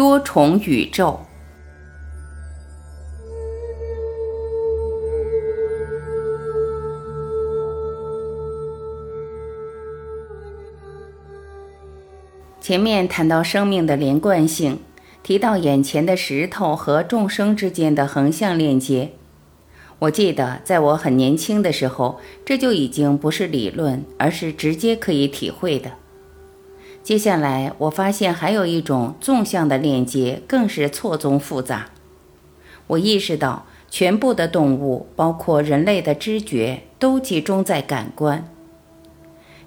多重宇宙。前面谈到生命的连贯性，提到眼前的石头和众生之间的横向链接。我记得在我很年轻的时候，这就已经不是理论，而是直接可以体会的。接下来，我发现还有一种纵向的链接，更是错综复杂。我意识到，全部的动物，包括人类的知觉，都集中在感官。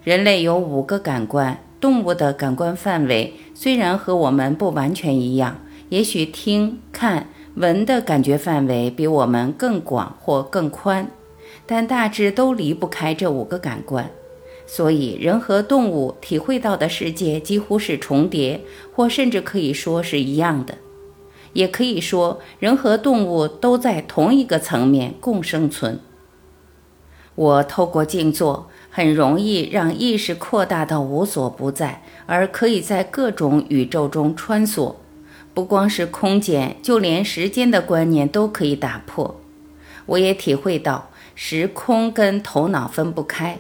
人类有五个感官。动物的感官范围虽然和我们不完全一样，也许听、看、闻的感觉范围比我们更广或更宽，但大致都离不开这五个感官。所以，人和动物体会到的世界几乎是重叠，或甚至可以说是一样的。也可以说，人和动物都在同一个层面共生存。我透过静坐。很容易让意识扩大到无所不在，而可以在各种宇宙中穿梭。不光是空间，就连时间的观念都可以打破。我也体会到时空跟头脑分不开，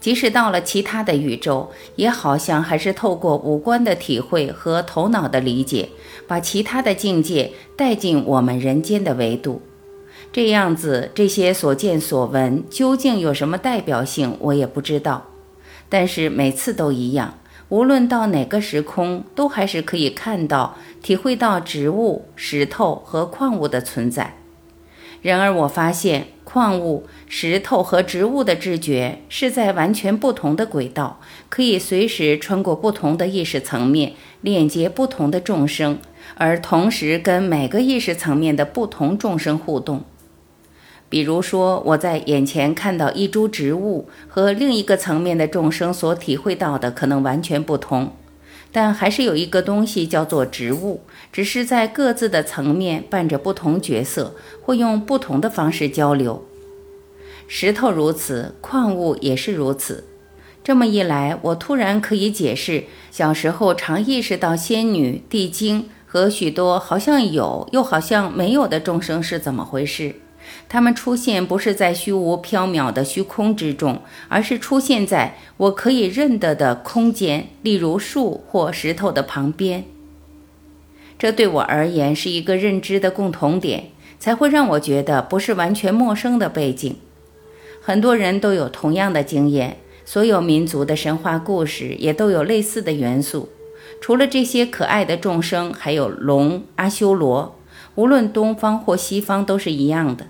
即使到了其他的宇宙，也好像还是透过五官的体会和头脑的理解，把其他的境界带进我们人间的维度。这样子，这些所见所闻究竟有什么代表性，我也不知道。但是每次都一样，无论到哪个时空，都还是可以看到、体会到植物、石头和矿物的存在。然而，我发现矿物、石头和植物的知觉是在完全不同的轨道，可以随时穿过不同的意识层面，链接不同的众生，而同时跟每个意识层面的不同众生互动。比如说，我在眼前看到一株植物，和另一个层面的众生所体会到的可能完全不同，但还是有一个东西叫做植物，只是在各自的层面扮着不同角色，会用不同的方式交流。石头如此，矿物也是如此。这么一来，我突然可以解释小时候常意识到仙女、地精和许多好像有又好像没有的众生是怎么回事。它们出现不是在虚无缥缈的虚空之中，而是出现在我可以认得的空间，例如树或石头的旁边。这对我而言是一个认知的共同点，才会让我觉得不是完全陌生的背景。很多人都有同样的经验，所有民族的神话故事也都有类似的元素。除了这些可爱的众生，还有龙、阿修罗，无论东方或西方都是一样的。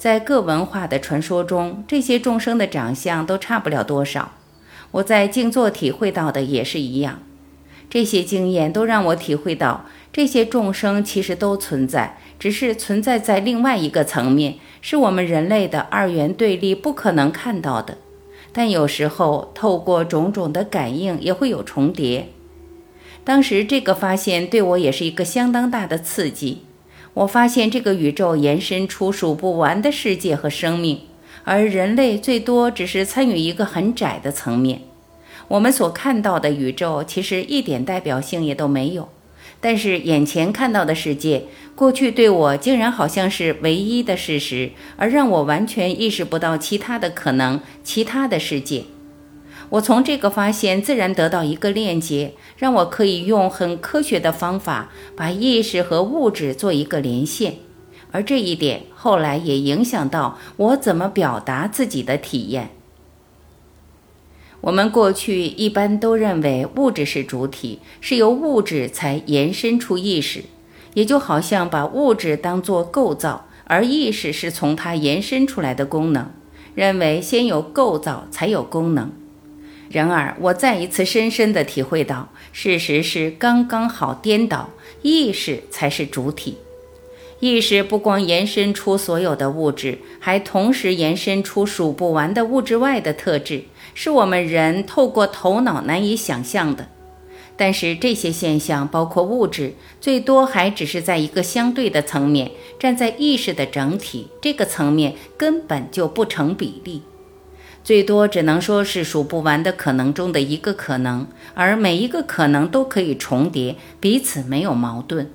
在各文化的传说中，这些众生的长相都差不了多少。我在静坐体会到的也是一样。这些经验都让我体会到，这些众生其实都存在，只是存在在另外一个层面，是我们人类的二元对立不可能看到的。但有时候透过种种的感应，也会有重叠。当时这个发现对我也是一个相当大的刺激。我发现这个宇宙延伸出数不完的世界和生命，而人类最多只是参与一个很窄的层面。我们所看到的宇宙其实一点代表性也都没有，但是眼前看到的世界，过去对我竟然好像是唯一的事实，而让我完全意识不到其他的可能、其他的世界。我从这个发现自然得到一个链接，让我可以用很科学的方法把意识和物质做一个连线，而这一点后来也影响到我怎么表达自己的体验。我们过去一般都认为物质是主体，是由物质才延伸出意识，也就好像把物质当作构造，而意识是从它延伸出来的功能，认为先有构造才有功能。然而，我再一次深深地体会到，事实是刚刚好颠倒，意识才是主体。意识不光延伸出所有的物质，还同时延伸出数不完的物质外的特质，是我们人透过头脑难以想象的。但是这些现象，包括物质，最多还只是在一个相对的层面，站在意识的整体这个层面，根本就不成比例。最多只能说是数不完的可能中的一个可能，而每一个可能都可以重叠，彼此没有矛盾。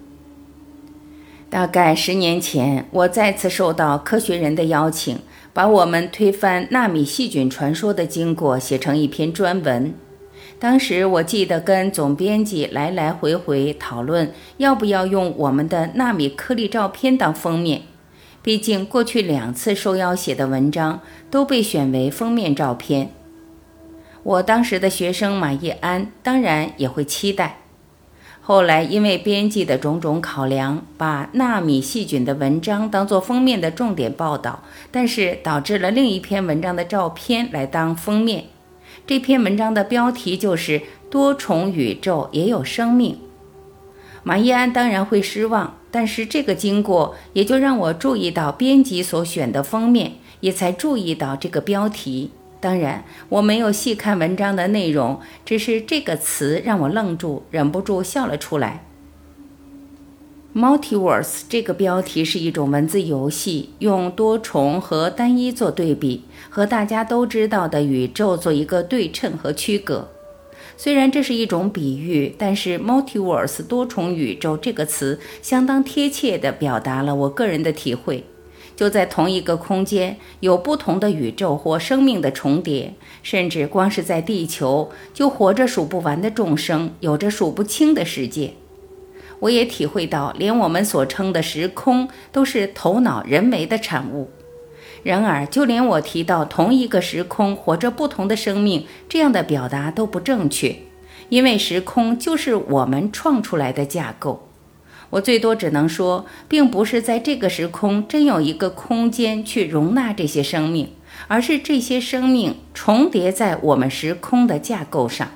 大概十年前，我再次受到科学人的邀请，把我们推翻纳米细菌传说的经过写成一篇专文。当时我记得跟总编辑来来回回讨论，要不要用我们的纳米颗粒照片当封面。毕竟过去两次受邀写的文章都被选为封面照片，我当时的学生马叶安当然也会期待。后来因为编辑的种种考量，把纳米细菌的文章当做封面的重点报道，但是导致了另一篇文章的照片来当封面。这篇文章的标题就是“多重宇宙也有生命”。马伊安当然会失望，但是这个经过也就让我注意到编辑所选的封面，也才注意到这个标题。当然，我没有细看文章的内容，只是这个词让我愣住，忍不住笑了出来。Multiverse 这个标题是一种文字游戏，用多重和单一做对比，和大家都知道的宇宙做一个对称和区隔。虽然这是一种比喻，但是 “multiverse” 多重宇宙这个词相当贴切地表达了我个人的体会。就在同一个空间，有不同的宇宙或生命的重叠，甚至光是在地球，就活着数不完的众生，有着数不清的世界。我也体会到，连我们所称的时空，都是头脑人为的产物。然而，就连我提到同一个时空活着不同的生命这样的表达都不正确，因为时空就是我们创出来的架构。我最多只能说，并不是在这个时空真有一个空间去容纳这些生命，而是这些生命重叠在我们时空的架构上。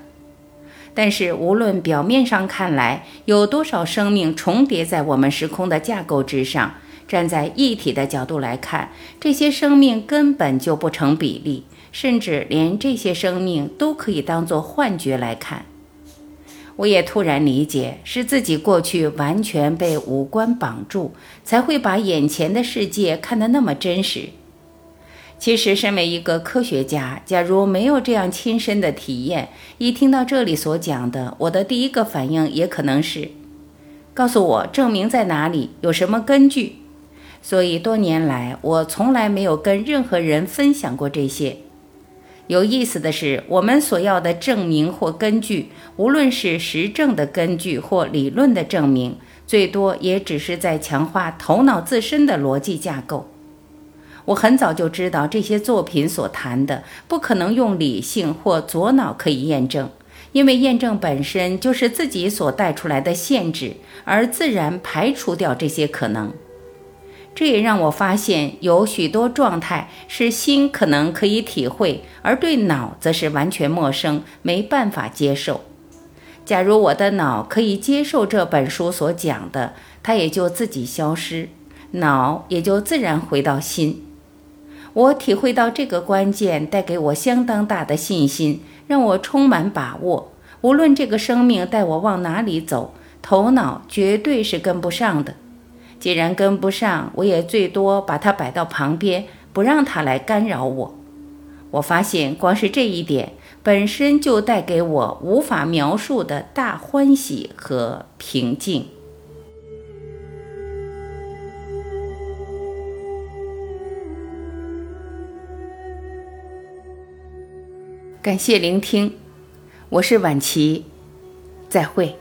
但是，无论表面上看来有多少生命重叠在我们时空的架构之上。站在一体的角度来看，这些生命根本就不成比例，甚至连这些生命都可以当作幻觉来看。我也突然理解，是自己过去完全被五官绑住，才会把眼前的世界看得那么真实。其实，身为一个科学家，假如没有这样亲身的体验，一听到这里所讲的，我的第一个反应也可能是：告诉我证明在哪里，有什么根据。所以多年来，我从来没有跟任何人分享过这些。有意思的是，我们所要的证明或根据，无论是实证的根据或理论的证明，最多也只是在强化头脑自身的逻辑架构。我很早就知道，这些作品所谈的不可能用理性或左脑可以验证，因为验证本身就是自己所带出来的限制，而自然排除掉这些可能。这也让我发现，有许多状态是心可能可以体会，而对脑则是完全陌生，没办法接受。假如我的脑可以接受这本书所讲的，它也就自己消失，脑也就自然回到心。我体会到这个关键，带给我相当大的信心，让我充满把握。无论这个生命带我往哪里走，头脑绝对是跟不上的。既然跟不上，我也最多把它摆到旁边，不让它来干扰我。我发现，光是这一点本身就带给我无法描述的大欢喜和平静。感谢聆听，我是晚琪，再会。